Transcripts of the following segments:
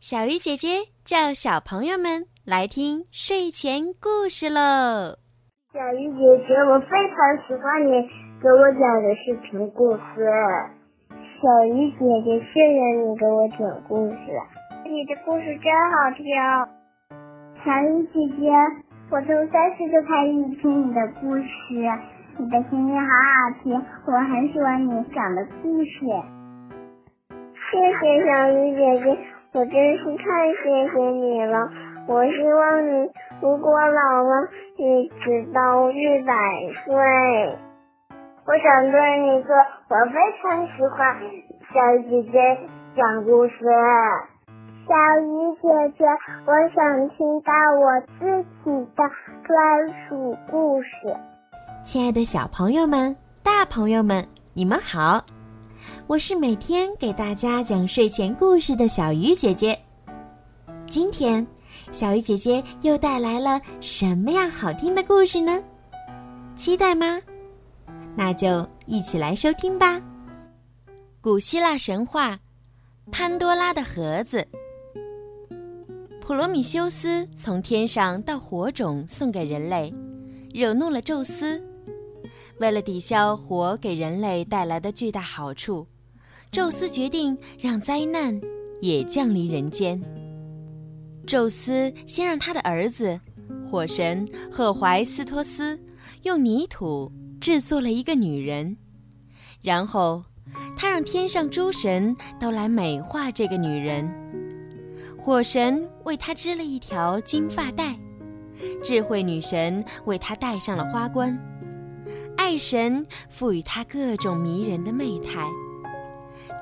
小鱼姐姐叫小朋友们来听睡前故事喽。小鱼姐姐，我非常喜欢你给我讲的睡前故事。小鱼姐姐，谢谢你给我讲故事，你的故事真好听。小鱼姐姐，我从三岁就开始听你的故事，你的声音好好听，我很喜欢你讲的故事。谢谢小鱼姐姐，我真是太谢谢你了。我希望你如果老了，一直到一百岁。我想对你说，我非常喜欢小鱼姐姐讲故事。小鱼姐姐，我想听到我自己的专属故事。亲爱的小朋友们、大朋友们，你们好。我是每天给大家讲睡前故事的小鱼姐姐。今天，小鱼姐姐又带来了什么样好听的故事呢？期待吗？那就一起来收听吧。古希腊神话《潘多拉的盒子》。普罗米修斯从天上到火种送给人类，惹怒了宙斯。为了抵消火给人类带来的巨大好处。宙斯决定让灾难也降临人间。宙斯先让他的儿子火神赫淮斯托斯用泥土制作了一个女人，然后他让天上诸神都来美化这个女人。火神为她织了一条金发带，智慧女神为她戴上了花冠，爱神赋予她各种迷人的媚态。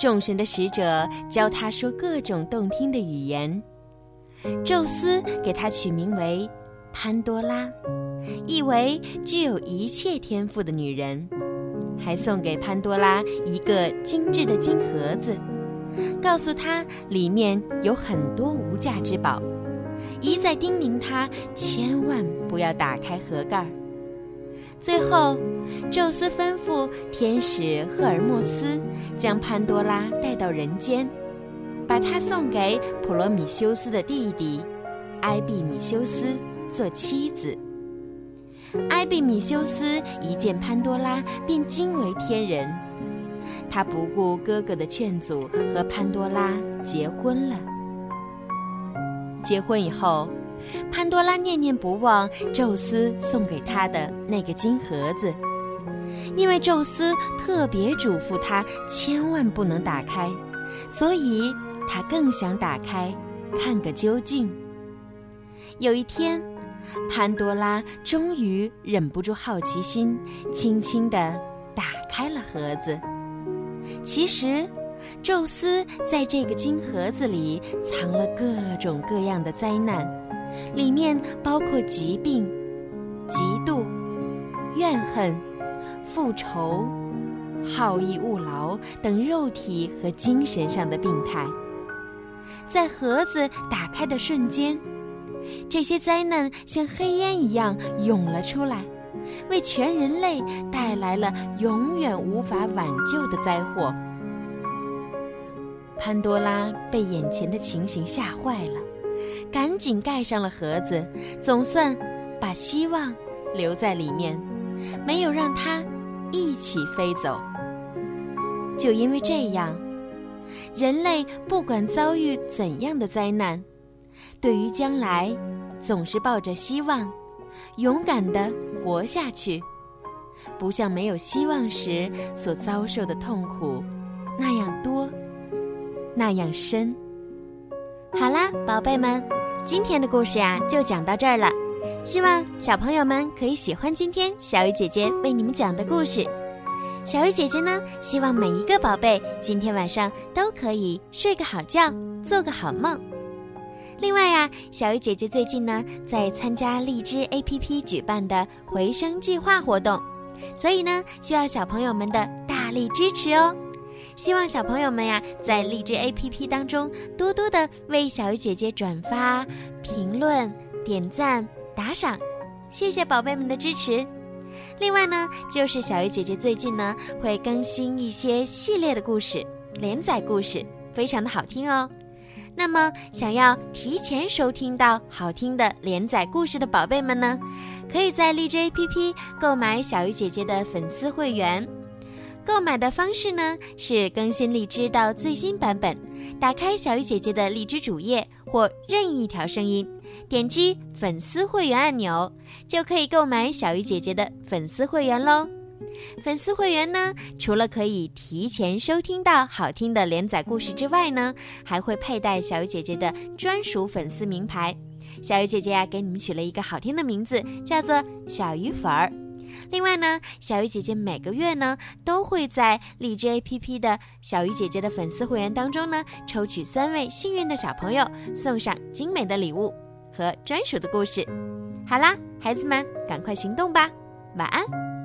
众神的使者教他说各种动听的语言，宙斯给他取名为潘多拉，意为具有一切天赋的女人，还送给潘多拉一个精致的金盒子，告诉她里面有很多无价之宝，一再叮咛她千万不要打开盒盖儿。最后，宙斯吩咐天使赫尔墨斯将潘多拉带到人间，把她送给普罗米修斯的弟弟埃庇米修斯做妻子。埃庇米修斯一见潘多拉便惊为天人，他不顾哥哥的劝阻，和潘多拉结婚了。结婚以后。潘多拉念念不忘宙斯送给他的那个金盒子，因为宙斯特别嘱咐他千万不能打开，所以他更想打开，看个究竟。有一天，潘多拉终于忍不住好奇心，轻轻地打开了盒子。其实，宙斯在这个金盒子里藏了各种各样的灾难。里面包括疾病、嫉妒、怨恨、复仇、好逸恶劳等肉体和精神上的病态。在盒子打开的瞬间，这些灾难像黑烟一样涌了出来，为全人类带来了永远无法挽救的灾祸。潘多拉被眼前的情形吓坏了。赶紧盖上了盒子，总算把希望留在里面，没有让它起飞走。就因为这样，人类不管遭遇怎样的灾难，对于将来总是抱着希望，勇敢地活下去，不像没有希望时所遭受的痛苦那样多，那样深。好啦，宝贝们，今天的故事呀就讲到这儿了。希望小朋友们可以喜欢今天小鱼姐姐为你们讲的故事。小鱼姐姐呢，希望每一个宝贝今天晚上都可以睡个好觉，做个好梦。另外呀，小鱼姐姐最近呢在参加荔枝 APP 举办的回声计划活动，所以呢需要小朋友们的大力支持哦。希望小朋友们呀，在荔枝 APP 当中多多的为小鱼姐姐转发、评论、点赞、打赏，谢谢宝贝们的支持。另外呢，就是小鱼姐姐最近呢会更新一些系列的故事、连载故事，非常的好听哦。那么，想要提前收听到好听的连载故事的宝贝们呢，可以在荔枝 APP 购买小鱼姐姐的粉丝会员。购买的方式呢是更新荔枝到最新版本，打开小鱼姐姐的荔枝主页或任意一条声音，点击粉丝会员按钮，就可以购买小鱼姐姐的粉丝会员喽。粉丝会员呢，除了可以提前收听到好听的连载故事之外呢，还会佩戴小鱼姐姐的专属粉丝名牌。小鱼姐姐呀，给你们取了一个好听的名字，叫做小鱼粉儿。另外呢，小鱼姐姐每个月呢都会在荔枝 APP 的小鱼姐姐的粉丝会员当中呢，抽取三位幸运的小朋友，送上精美的礼物和专属的故事。好啦，孩子们，赶快行动吧，晚安。